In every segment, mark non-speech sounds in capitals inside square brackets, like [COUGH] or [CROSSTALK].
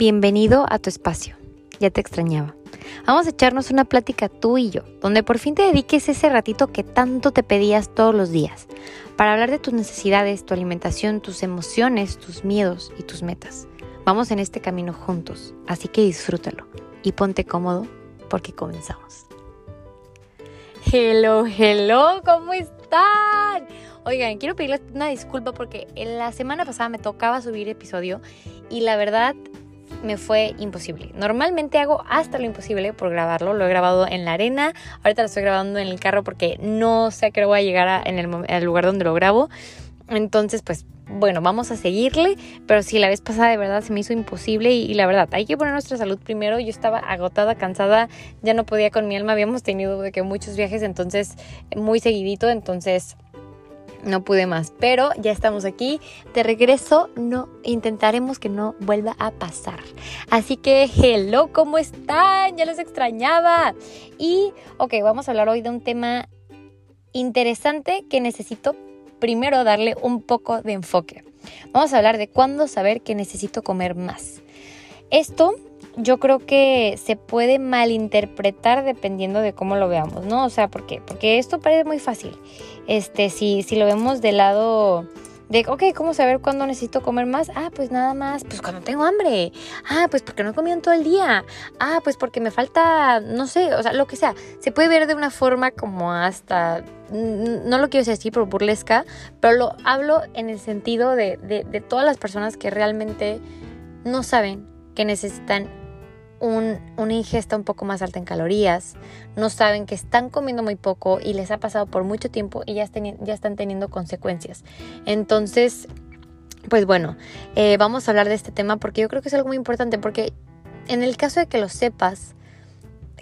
Bienvenido a tu espacio. Ya te extrañaba. Vamos a echarnos una plática tú y yo, donde por fin te dediques ese ratito que tanto te pedías todos los días, para hablar de tus necesidades, tu alimentación, tus emociones, tus miedos y tus metas. Vamos en este camino juntos, así que disfrútalo y ponte cómodo porque comenzamos. Hello, hello, ¿cómo están? Oigan, quiero pedirles una disculpa porque en la semana pasada me tocaba subir episodio y la verdad me fue imposible. Normalmente hago hasta lo imposible por grabarlo. Lo he grabado en la arena. Ahorita lo estoy grabando en el carro porque no sé a qué voy a llegar en el, al lugar donde lo grabo. Entonces, pues bueno, vamos a seguirle, pero sí, la vez pasada de verdad se me hizo imposible y, la verdad, hay que poner nuestra salud primero. Yo estaba agotada, cansada, ya no podía con mi alma, habíamos tenido de que muchos viajes, entonces muy seguidito, entonces no pude más, pero ya estamos aquí. De regreso, no intentaremos que no vuelva a pasar. Así que, hello, ¿cómo están? Ya los extrañaba. Y, ok, vamos a hablar hoy de un tema interesante que necesito primero darle un poco de enfoque. Vamos a hablar de cuándo saber que necesito comer más. Esto yo creo que se puede malinterpretar dependiendo de cómo lo veamos, ¿no? O sea, ¿por qué? Porque esto parece muy fácil. Este, si, si lo vemos del lado de, ok, ¿cómo saber cuándo necesito comer más? Ah, pues nada más, pues cuando tengo hambre. Ah, pues porque no he comido en todo el día. Ah, pues porque me falta, no sé, o sea, lo que sea. Se puede ver de una forma como hasta, no lo quiero decir así, pero burlesca, pero lo hablo en el sentido de, de, de todas las personas que realmente no saben que necesitan una ingesta un poco más alta en calorías, no saben que están comiendo muy poco y les ha pasado por mucho tiempo y ya, ya están teniendo consecuencias. Entonces, pues bueno, eh, vamos a hablar de este tema porque yo creo que es algo muy importante porque en el caso de que lo sepas,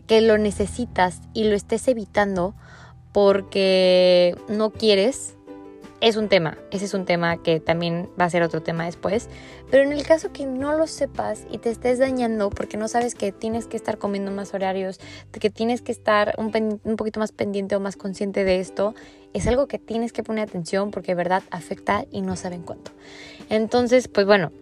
que lo necesitas y lo estés evitando porque no quieres, es un tema, ese es un tema que también va a ser otro tema después, pero en el caso que no lo sepas y te estés dañando porque no sabes que tienes que estar comiendo más horarios, que tienes que estar un, poquito más pendiente o más consciente de esto, es algo que tienes que poner atención porque de verdad afecta y no saben cuánto. Entonces, pues bueno,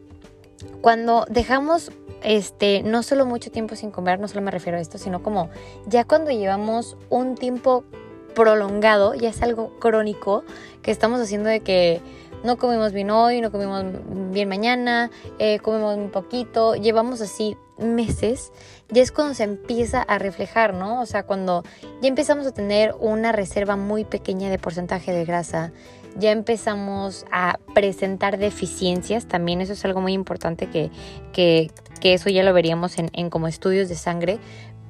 cuando dejamos este, no solo mucho tiempo sin comer, no solo me refiero a esto, sino como ya cuando llevamos un tiempo prolongado, ya es algo crónico que estamos haciendo de que no comemos bien hoy, no comemos bien mañana, eh, comemos un poquito, llevamos así meses, ya es cuando se empieza a reflejar, ¿no? O sea, cuando ya empezamos a tener una reserva muy pequeña de porcentaje de grasa, ya empezamos a presentar deficiencias, también eso es algo muy importante que, que, que eso ya lo veríamos en, en como estudios de sangre,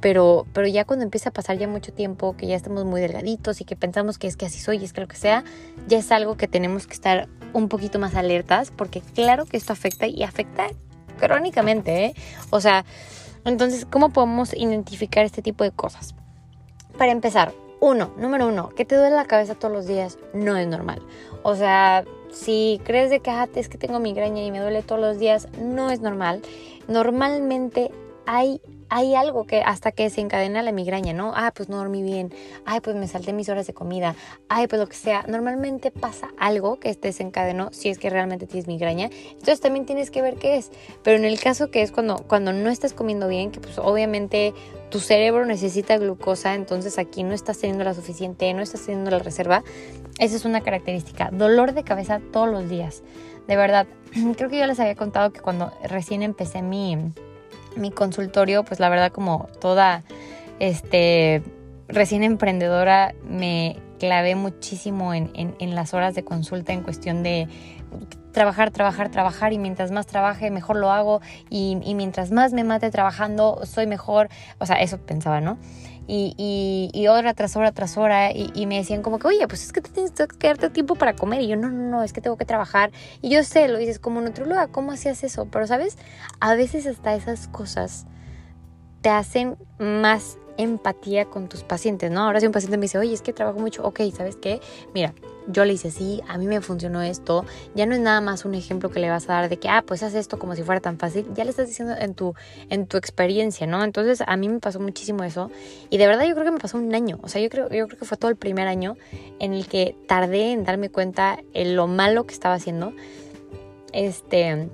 pero, pero ya cuando empieza a pasar ya mucho tiempo, que ya estamos muy delgaditos y que pensamos que es que así soy, es que lo que sea, ya es algo que tenemos que estar un poquito más alertas, porque claro que esto afecta y afecta crónicamente, ¿eh? O sea, entonces, ¿cómo podemos identificar este tipo de cosas? Para empezar, uno, número uno, que te duele la cabeza todos los días no es normal. O sea, si crees de que ah, es que tengo migraña y me duele todos los días, no es normal. Normalmente hay hay algo que hasta que se encadena la migraña, ¿no? Ah, pues no dormí bien. Ay, pues me salté mis horas de comida. Ay, pues lo que sea. Normalmente pasa algo que te desencadenó si es que realmente tienes migraña. Entonces también tienes que ver qué es. Pero en el caso que es cuando, cuando no estás comiendo bien, que pues obviamente tu cerebro necesita glucosa, entonces aquí no estás teniendo la suficiente, no estás teniendo la reserva. Esa es una característica. Dolor de cabeza todos los días. De verdad, [CLEARS THROAT] creo que yo les había contado que cuando recién empecé mi mi consultorio, pues la verdad como toda este recién emprendedora me clavé muchísimo en, las horas de consulta en cuestión de trabajar, trabajar, trabajar y mientras más trabaje mejor lo hago y, y mientras más me mate trabajando soy mejor, o sea, eso pensaba, ¿no? Y, y, hora tras hora tras hora y, me decían como que, oye, pues es que tienes que darte tiempo para comer y yo, no, no, no, es que tengo que trabajar y yo sé, lo dices como nutróloga, ¿cómo hacías eso? Pero, ¿sabes? A veces hasta esas cosas te hacen más empatía con tus pacientes, ¿no? Ahora si un paciente me dice, oye, es que trabajo mucho, ok, ¿sabes qué? Mira, yo le hice así, a mí me funcionó esto, ya no es nada más un ejemplo que le vas a dar de que, ah, pues haz esto como si fuera tan fácil, ya le estás diciendo en tu, en tu experiencia, ¿no? Entonces a mí me pasó muchísimo eso y de verdad yo creo que me pasó un año, o sea, yo creo, yo creo que fue todo el primer año en el que tardé en darme cuenta en lo malo que estaba haciendo, este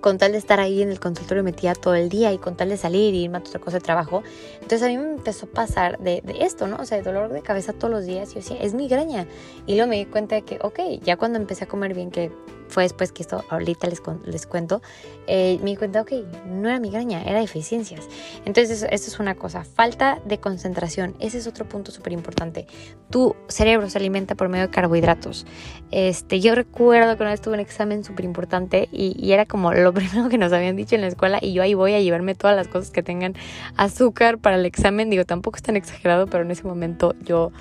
con tal de estar ahí en el consultorio metida todo el día y con tal de salir y irme a otra cosa de trabajo. Entonces a mí me empezó a pasar de, esto, ¿no? O sea, de dolor de cabeza todos los días. Y yo decía, es migraña. Y luego me di cuenta de que, ok, ya cuando empecé a comer bien, que fue después que esto ahorita les, les cuento, eh, me di cuenta, ok, no era migraña, era deficiencias. Entonces, esto es una cosa. Falta de concentración. Ese es otro punto súper importante. Tu cerebro se alimenta por medio de carbohidratos. Este, yo recuerdo que una vez tuve un examen súper importante y, y, era como lo [LAUGHS] primero que nos habían dicho en la escuela y yo ahí voy a llevarme todas las cosas que tengan azúcar para el examen. Digo, tampoco es tan exagerado, pero en ese momento yo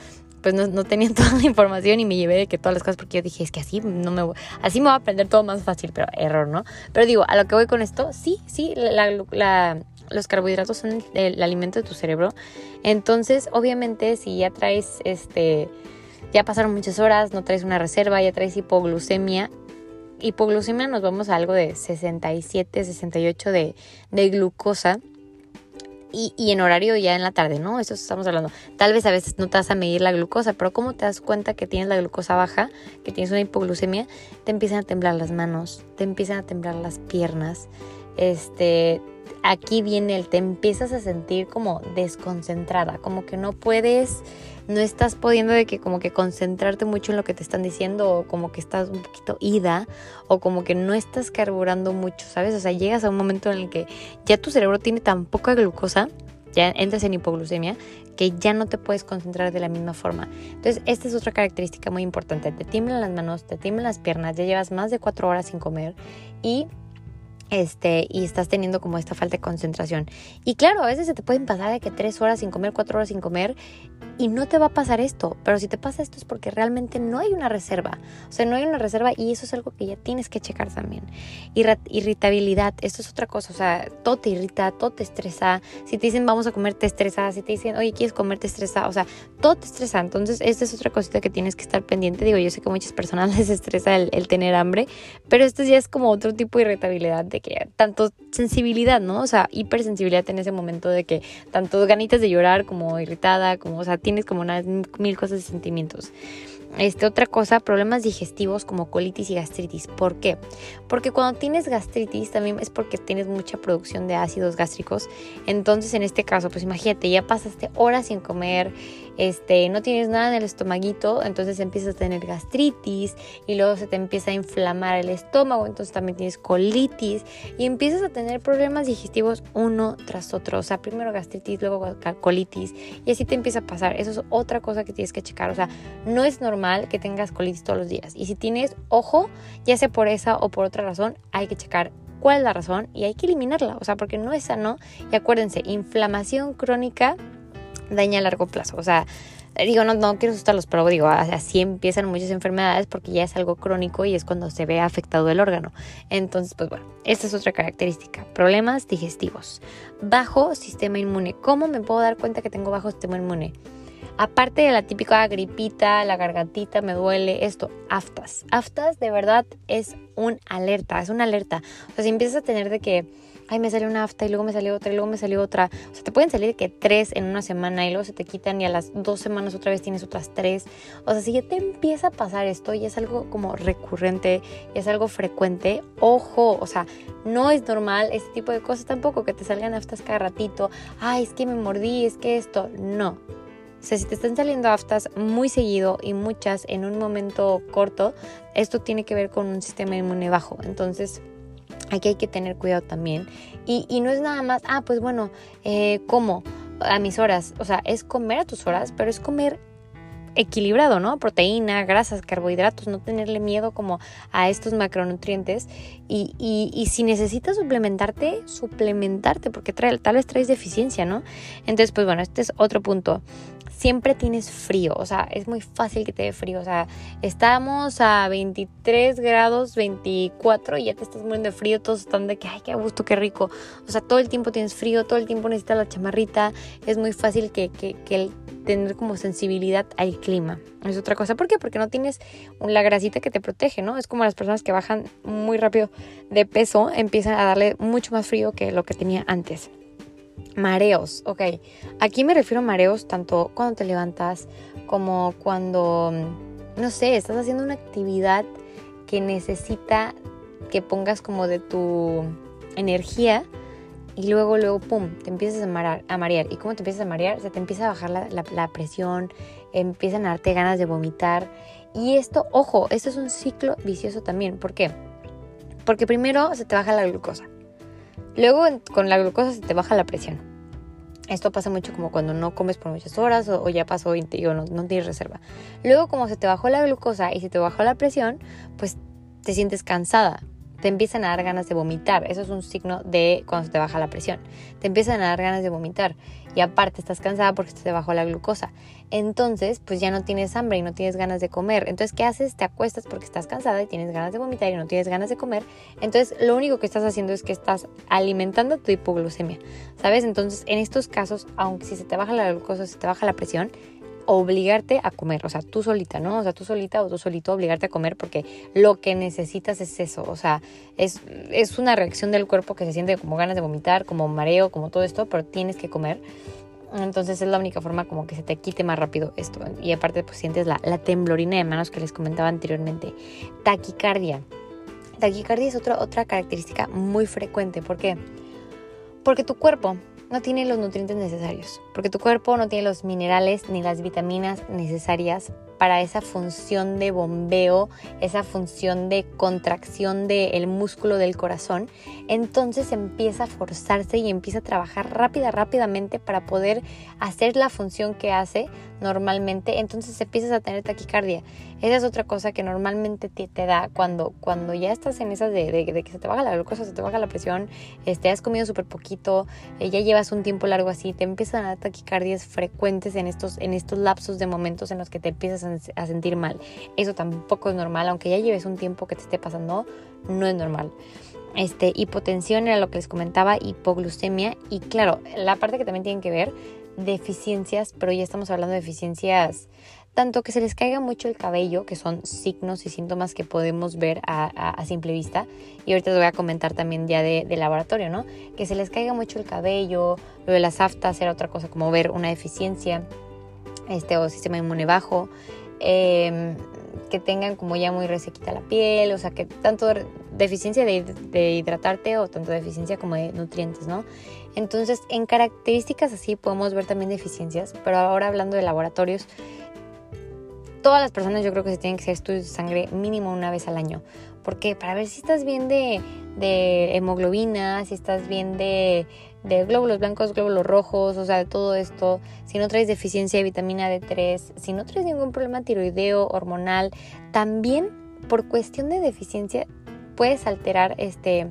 pues no, no [LAUGHS] toda la información y me llevé de que todas las cosas porque yo dije, es que así no me así me voy a aprender todo más fácil, pero error, ¿no? Pero digo, a lo que voy con esto, sí, sí, los carbohidratos son el alimento de tu cerebro. Entonces, obviamente, si ya traes este ya pasaron muchas horas, no traes una reserva, ya traes hipoglucemia. Hipoglucemia nos vamos a algo de 67, 68 de, de glucosa y, en horario ya en la tarde, ¿no? Eso estamos hablando. Tal vez a veces no te vas a medir la glucosa, pero ¿cómo te das cuenta que tienes la glucosa baja, que tienes una hipoglucemia? Te empiezan a temblar las manos, te empiezan a temblar las piernas, este, aquí viene el, te empiezas a sentir como desconcentrada, como que no puedes, no estás pudiendo de que como que concentrarte mucho en lo que te están diciendo o como que estás un poquito ida o como que no estás carburando mucho, ¿sabes? O sea, llegas a un momento en el que ya tu cerebro tiene tan poca glucosa, ya entras en hipoglucemia, que ya no te puedes concentrar de la misma forma. Entonces, esta es otra característica muy importante. Te tiemblan las manos, te tiemblan las piernas, ya llevas más de cuatro horas sin comer y este, y estás teniendo como esta falta de concentración. Y claro, a veces se te pueden pasar de que tres horas sin comer, cuatro horas sin comer, y no te va a pasar esto. Pero si te pasa esto es porque realmente no hay una reserva. O sea, no hay una reserva y eso es algo que ya tienes que checar también. irritabilidad, esto es otra cosa. O sea, todo te irrita, todo te estresa. Si te dicen vamos a comer, te estresa. Si te dicen, oye, ¿quieres comer? Te estresa. O sea, todo te estresa. Entonces, esta es otra cosita que tienes que estar pendiente. Digo, yo sé que a muchas personas [LAUGHS] les estresa el, el tener hambre, pero esto ya es como otro tipo de irritabilidad tanto sensibilidad, ¿no? O sea, hipersensibilidad en ese momento de que tanto ganitas de llorar como irritada, como, o sea, tienes como mil cosas y sentimientos. Este, otra cosa, problemas digestivos como colitis y gastritis. ¿Por qué? Porque cuando tienes gastritis también es porque tienes mucha producción de ácidos gástricos. Entonces, en este caso, pues imagínate, ya pasaste horas sin comer, este, no tienes nada en el estomaguito, entonces empiezas a tener gastritis y luego se te empieza a inflamar el estómago, entonces también tienes colitis y empiezas a tener problemas digestivos uno tras otro. O sea, primero gastritis, luego colitis y así te empieza a pasar. Eso es otra cosa que tienes que checar. O sea, no es normal que tengas colitis todos los días. Y si tienes, ojo, ya sea por esa o por otra razón, hay que checar cuál es la razón y hay que eliminarla. O sea, porque no es sano. Y acuérdense, inflamación crónica daña a largo plazo. O sea, digo, no, no quiero asustarlos, pero digo, así empiezan muchas enfermedades porque ya es algo crónico y es cuando se ve afectado el órgano. Entonces, pues bueno, esta es otra característica. Problemas digestivos. Bajo sistema inmune. ¿Cómo me puedo dar cuenta que tengo bajo sistema inmune? Aparte de la típica gripita, la gargantita, me duele, esto, aftas. Aftas de verdad es un alerta, es una alerta. O sea, si empiezas a tener de que, ay, me salió una afta y luego me salió otra y luego me salió otra. O sea, te pueden salir que tres en una semana y luego se te quitan y a las dos semanas otra vez tienes otras tres. O sea, si ya te empieza a pasar esto y es algo como recurrente y es algo frecuente, ojo, o sea, no es normal este tipo de cosas tampoco, que te salgan aftas cada ratito. Ay, es que me mordí, es que esto. No o sea, si te están saliendo aftas muy seguido y muchas en un momento corto, esto tiene que ver con un sistema inmune bajo. Entonces, aquí hay que tener cuidado también. Y, no es nada más, ah, pues bueno, eh, como a mis horas. O sea, es comer a tus horas, pero es comer equilibrado, ¿no? Proteína, grasas, carbohidratos, no tenerle miedo como a estos macronutrientes. Y, y, si necesitas suplementarte, suplementarte, porque tal vez traes deficiencia, ¿no? Entonces, pues bueno, este es otro punto siempre tienes frío, o sea, es muy fácil que te dé frío, o sea, estamos a 23 grados, 24 y ya te estás muriendo de frío, todos están de que, ay, qué gusto, qué rico, o sea, todo el tiempo tienes frío, todo el tiempo necesitas la chamarrita, es muy fácil que, que, que el tener como sensibilidad al clima. Es otra cosa, ¿por qué? Porque no tienes la grasita que te protege, ¿no? Es como las personas que bajan muy rápido de peso, empiezan a darle mucho más frío que lo que tenía antes. Mareos, ok. Aquí me refiero a mareos tanto cuando te levantas como cuando, no sé, estás haciendo una actividad que necesita que pongas como de tu energía y luego, luego, pum, te empiezas a, marear. ¿Y cómo te empiezas a marear? Se te empieza a bajar la, la presión, empiezan a darte ganas de vomitar. Y esto, ojo, esto es un ciclo vicioso también. ¿Por qué? Porque primero se te baja la glucosa. Luego con la glucosa se te baja la presión. Esto pasa mucho como cuando no comes por muchas horas o, ya pasó y, no, no tienes reserva. Luego como se te bajó la glucosa y se te bajó la presión, pues te sientes cansada, te empiezan a dar ganas de vomitar. Eso es un signo de cuando se te baja la presión. Te empiezan a dar ganas de vomitar. Y aparte estás cansada porque te bajó la glucosa. Entonces, pues ya no tienes hambre y no tienes ganas de comer. Entonces, ¿qué haces? Te acuestas porque estás cansada y tienes ganas de vomitar y no tienes ganas de comer. Entonces, lo único que estás haciendo es que estás alimentando tu hipoglucemia. ¿Sabes? Entonces, en estos casos, aunque si se te baja la glucosa, se te baja la presión, obligarte a comer, o sea, tú solita, ¿no? O sea, tú solita o tú solito obligarte a comer porque lo que necesitas es eso, o sea, es, es una reacción del cuerpo que se siente como ganas de vomitar, como mareo, como todo esto, pero tienes que comer. Entonces es la única forma como que se te quite más rápido esto. Y aparte pues sientes la, la temblorina de manos que les comentaba anteriormente. Taquicardia. Taquicardia es otra, otra característica muy frecuente. ¿Por qué? Porque tu cuerpo no tiene los nutrientes necesarios, porque tu cuerpo no tiene los minerales ni las vitaminas necesarias para esa función de bombeo, esa función de contracción del músculo del corazón, entonces empieza a forzarse y empieza a trabajar rápida, rápidamente para poder hacer la función que hace normalmente, entonces empiezas a tener taquicardia. Esa es otra cosa que normalmente te, da cuando, cuando ya estás en esas de, que se te baja la glucosa, se te baja la presión, este, has comido súper poquito, eh, ya llevas un tiempo largo así, te empiezan a dar taquicardias frecuentes en estos, en estos lapsos de momentos en los que te empiezas sentir mal. Eso tampoco es normal, aunque ya lleves un tiempo que te esté pasando, no es normal. Este, hipotensión era lo que les comentaba, hipoglucemia y claro, la parte que también tienen que ver, deficiencias, pero ya estamos hablando de deficiencias tanto que se les caiga mucho el cabello, que son signos y síntomas que podemos ver a, simple vista, y ahorita les voy a comentar también ya de, laboratorio, ¿no? Que se les caiga mucho el cabello, lo de las aftas era otra cosa como ver una deficiencia, este, o sistema inmune bajo, em, que tengan como ya muy resequita la piel, o sea, que tanto deficiencia de, hidratarte o tanto deficiencia como de nutrientes, ¿no? Entonces, en características así podemos ver también deficiencias, pero ahora hablando de laboratorios, todas las personas yo creo que se tienen que hacer estudios de sangre mínimo una vez al año. porque Para ver si estás bien de, hemoglobina, si estás bien de, de, glóbulos blancos, glóbulos rojos, o sea, de todo esto. Si no traes deficiencia de vitamina D3, si no traes ningún problema tiroideo, hormonal, también por cuestión de deficiencia puedes alterar este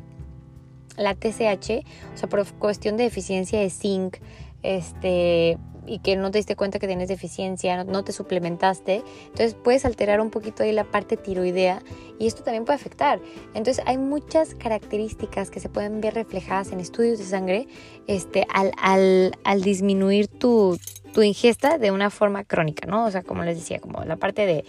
la TSH, o sea, por cuestión de deficiencia de zinc, este y que no te diste cuenta que tienes deficiencia, no, te suplementaste, entonces puedes alterar un poquito ahí la parte tiroidea y esto también puede afectar. Entonces hay muchas características que se pueden ver reflejadas en estudios de sangre este, al, al, al disminuir tu, tu ingesta de una forma crónica, ¿no? O sea, como les decía, como la parte de,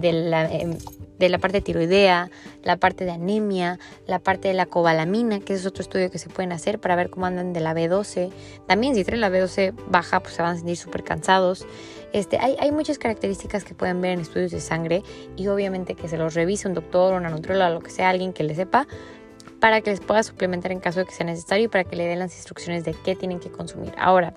de, la em, de la parte tiroidea, la parte de anemia, la parte de la cobalamina, que es otro estudio que se pueden hacer para ver cómo andan de la B12. También si traen la B12 baja, pues se van a sentir súper cansados. Este, hay, hay, muchas características que pueden ver en estudios de sangre y obviamente que se los revise un doctor, una nutróloga, lo que sea, alguien que le sepa, para que les pueda suplementar en caso de que sea necesario y para que le den las instrucciones de qué tienen que consumir. Ahora,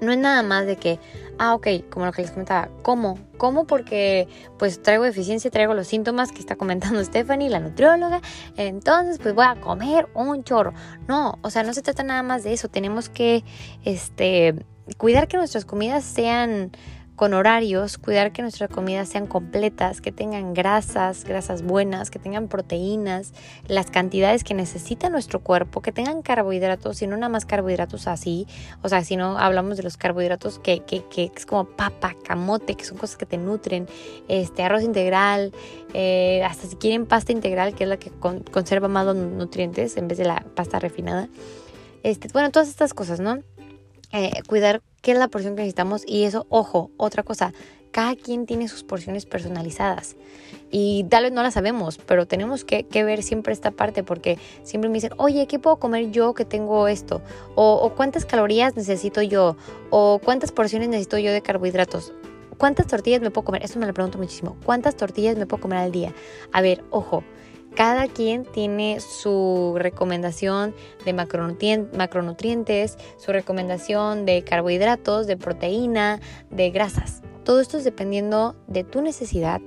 no es nada más de que, ah, ok, como lo que les comentaba, ¿cómo? ¿Cómo? Porque pues traigo deficiencia, traigo los síntomas que está comentando [LAUGHS] Stephanie, la nutrióloga, entonces pues voy a comer un chorro. No, o sea, no se trata nada más de eso, tenemos que, este, cuidar que nuestras comidas sean con horarios, cuidar que nuestras comidas sean completas, que tengan grasas, grasas buenas, que tengan proteínas, las cantidades que necesita nuestro cuerpo, que tengan carbohidratos y no nada más carbohidratos así, o sea, si no hablamos de los carbohidratos que, que, que es como papa, camote, que son cosas que te nutren, este arroz integral, eh, hasta si quieren pasta integral, que es la que conserva más los nutrientes en vez de la pasta refinada. Este, bueno, todas estas cosas, ¿no? Eh, cuidar qué es la porción que necesitamos y eso, ojo, otra cosa, cada quien tiene sus porciones personalizadas y tal vez no las sabemos, pero tenemos que, ver siempre esta parte porque siempre me dicen, oye, ¿qué puedo comer yo que tengo esto? O, cuántas calorías necesito yo, o cuántas porciones necesito yo de carbohidratos. ¿Cuántas tortillas me puedo comer? Eso me lo pregunto muchísimo. ¿Cuántas tortillas me puedo comer al día? A ver, ojo, cada quien tiene su recomendación de macronutrientes, su recomendación de carbohidratos, de proteína, de grasas. Todo esto es dependiendo de tu necesidad,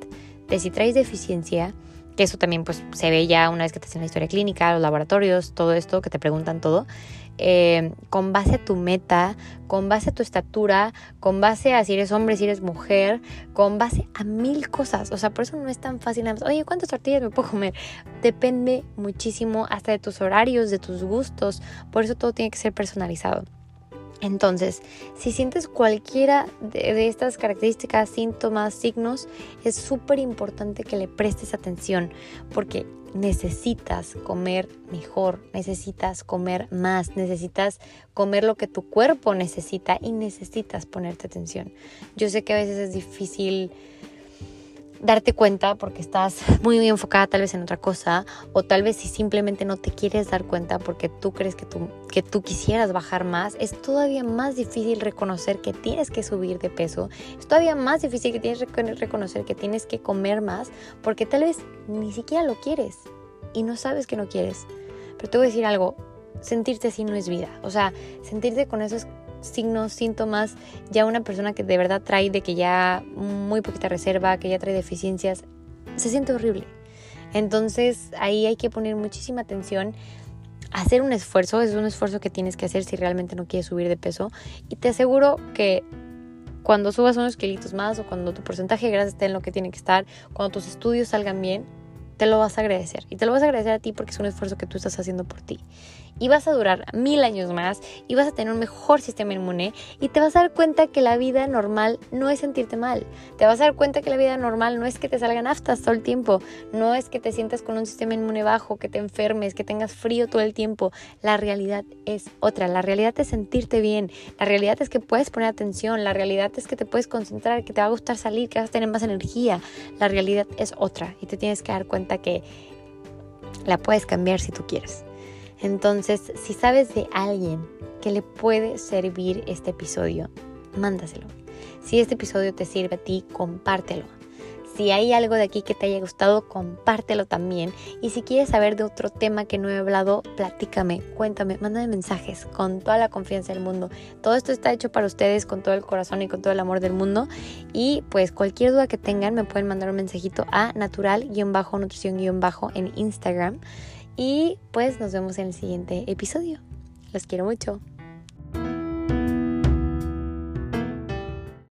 de si traes deficiencia, que eso también pues se ve ya una vez que te hacen la historia clínica, los laboratorios, todo esto, que te preguntan todo. Eh, con base a tu meta, con base a tu estatura, con base a si eres hombre, si eres mujer, con base a mil cosas. O sea, por eso no es tan fácil nada más, oye, ¿cuántas tortillas me puedo comer? Depende muchísimo hasta de tus horarios, de tus gustos. Por eso todo tiene que ser personalizado. Entonces, si sientes cualquiera de, estas características, síntomas, signos, es súper importante que le prestes atención porque necesitas comer mejor, necesitas comer más, necesitas comer lo que tu cuerpo necesita y necesitas ponerte atención. Yo sé que a veces es difícil darte cuenta porque estás muy, muy enfocada tal vez en otra cosa o tal vez si simplemente no te quieres dar cuenta porque tú crees que tú, que tú quisieras bajar más, es todavía más difícil reconocer que tienes que subir de peso, es todavía más difícil que tienes que reconocer que tienes que comer más porque tal vez ni siquiera lo quieres y no sabes que no quieres. Pero te voy a decir algo, sentirte así no es vida, o sea, sentirte con esos signos, síntomas, ya una persona que de verdad trae de que ya muy poquita reserva, que ya trae deficiencias, se siente horrible. Entonces ahí hay que poner muchísima atención. Hacer un esfuerzo, es un esfuerzo que tienes que hacer si realmente no quieres subir de peso. Y te aseguro que cuando subas unos kilitos más o cuando tu porcentaje de grasa esté en lo que tiene que estar, cuando tus estudios salgan bien, te lo vas a agradecer. Y te lo vas a agradecer a ti porque es un esfuerzo que tú estás haciendo por ti. Y vas a durar mil años más y vas a tener un mejor sistema inmune y te vas a dar cuenta que la vida normal no es sentirte mal. Te vas a dar cuenta que la vida normal no es que te salgan aftas todo el tiempo, no es que te sientas con un sistema inmune bajo, que te enfermes, que tengas frío todo el tiempo. La realidad es otra. La realidad es sentirte bien. La realidad es que puedes poner atención. La realidad es que te puedes concentrar, que te va a gustar salir, que vas a tener más energía. La realidad es otra y te tienes que dar que la puedes cambiar si tú quieres. Entonces, si sabes de alguien que le puede servir este episodio, mándaselo. Si este episodio te sirve a ti, compártelo. Si hay algo de aquí que te haya gustado, compártelo también. Y si quieres saber de otro tema que no he hablado, platícame, cuéntame, mándame mensajes con toda la confianza del mundo. Todo esto está hecho para ustedes con todo el corazón y con todo el amor del mundo. Y pues cualquier duda que tengan me pueden mandar un mensajito a natural-nutrición- en Instagram. Y pues nos vemos en el siguiente episodio. Los quiero mucho.